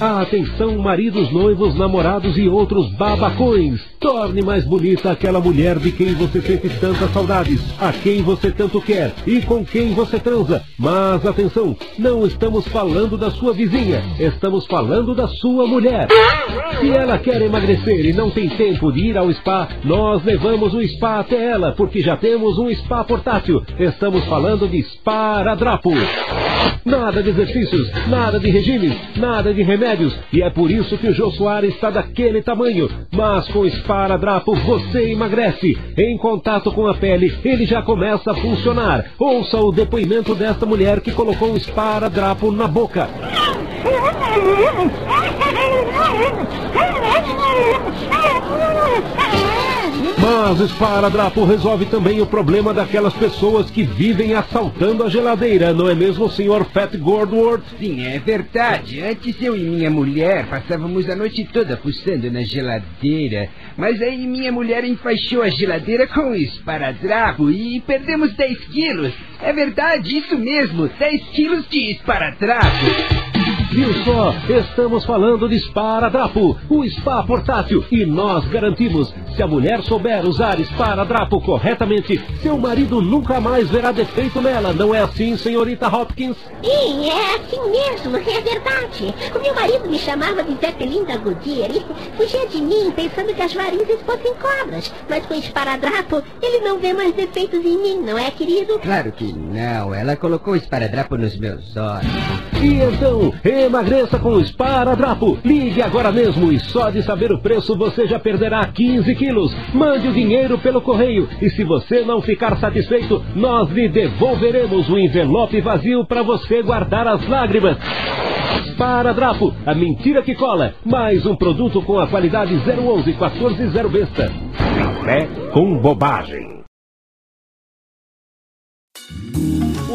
Atenção, maridos, noivos, namorados e outros babacões. Torne mais bonita aquela mulher de quem você sente tantas saudades, a quem você tanto quer e com quem você transa. Mas atenção, não estamos falando da sua vizinha, estamos falando da sua mulher. Se ela quer emagrecer e não tem tempo de ir ao spa, nós levamos o spa até ela, porque já temos um spa portátil. Estamos falando de Sparadrapo. Nada de exercícios, nada de regimes, nada de remédios. E é por isso que o Jô Soares está daquele tamanho. Mas com Esparadrapo você emagrece. Em contato com a pele, ele já começa a funcionar. Ouça o depoimento desta mulher que colocou o Esparadrapo na boca. Mas esparadrapo resolve também o problema daquelas pessoas que vivem assaltando a geladeira, não é mesmo, senhor Fat Gordworth? Sim, é verdade. Antes eu e minha mulher passávamos a noite toda fuçando na geladeira. Mas aí minha mulher enfaixou a geladeira com esparadrapo e perdemos 10 quilos. É verdade, isso mesmo, 10 quilos de esparadrapo. Viu só? Estamos falando de Esparadrapo, o spa portátil. E nós garantimos, se a mulher souber usar Esparadrapo corretamente, seu marido nunca mais verá defeito nela. Não é assim, senhorita Hopkins? Sim, é assim mesmo, é verdade. O meu marido me chamava de Zeppelin da Goodyear e fugia de mim pensando que as varizes fossem cobras. Mas com esparadrapo, ele não vê mais defeitos em mim, não é, querido? Claro que não, ela colocou esparadrapo nos meus olhos. E então, emagreça com Esparadrapo. Ligue agora mesmo e só de saber o preço você já perderá 15 quilos. Mande o dinheiro pelo correio e se você não ficar satisfeito, nós lhe devolveremos o envelope vazio para você guardar as lágrimas. Esparadrapo, a mentira que cola. Mais um produto com a qualidade 011 140 Vesta. Café com bobagem.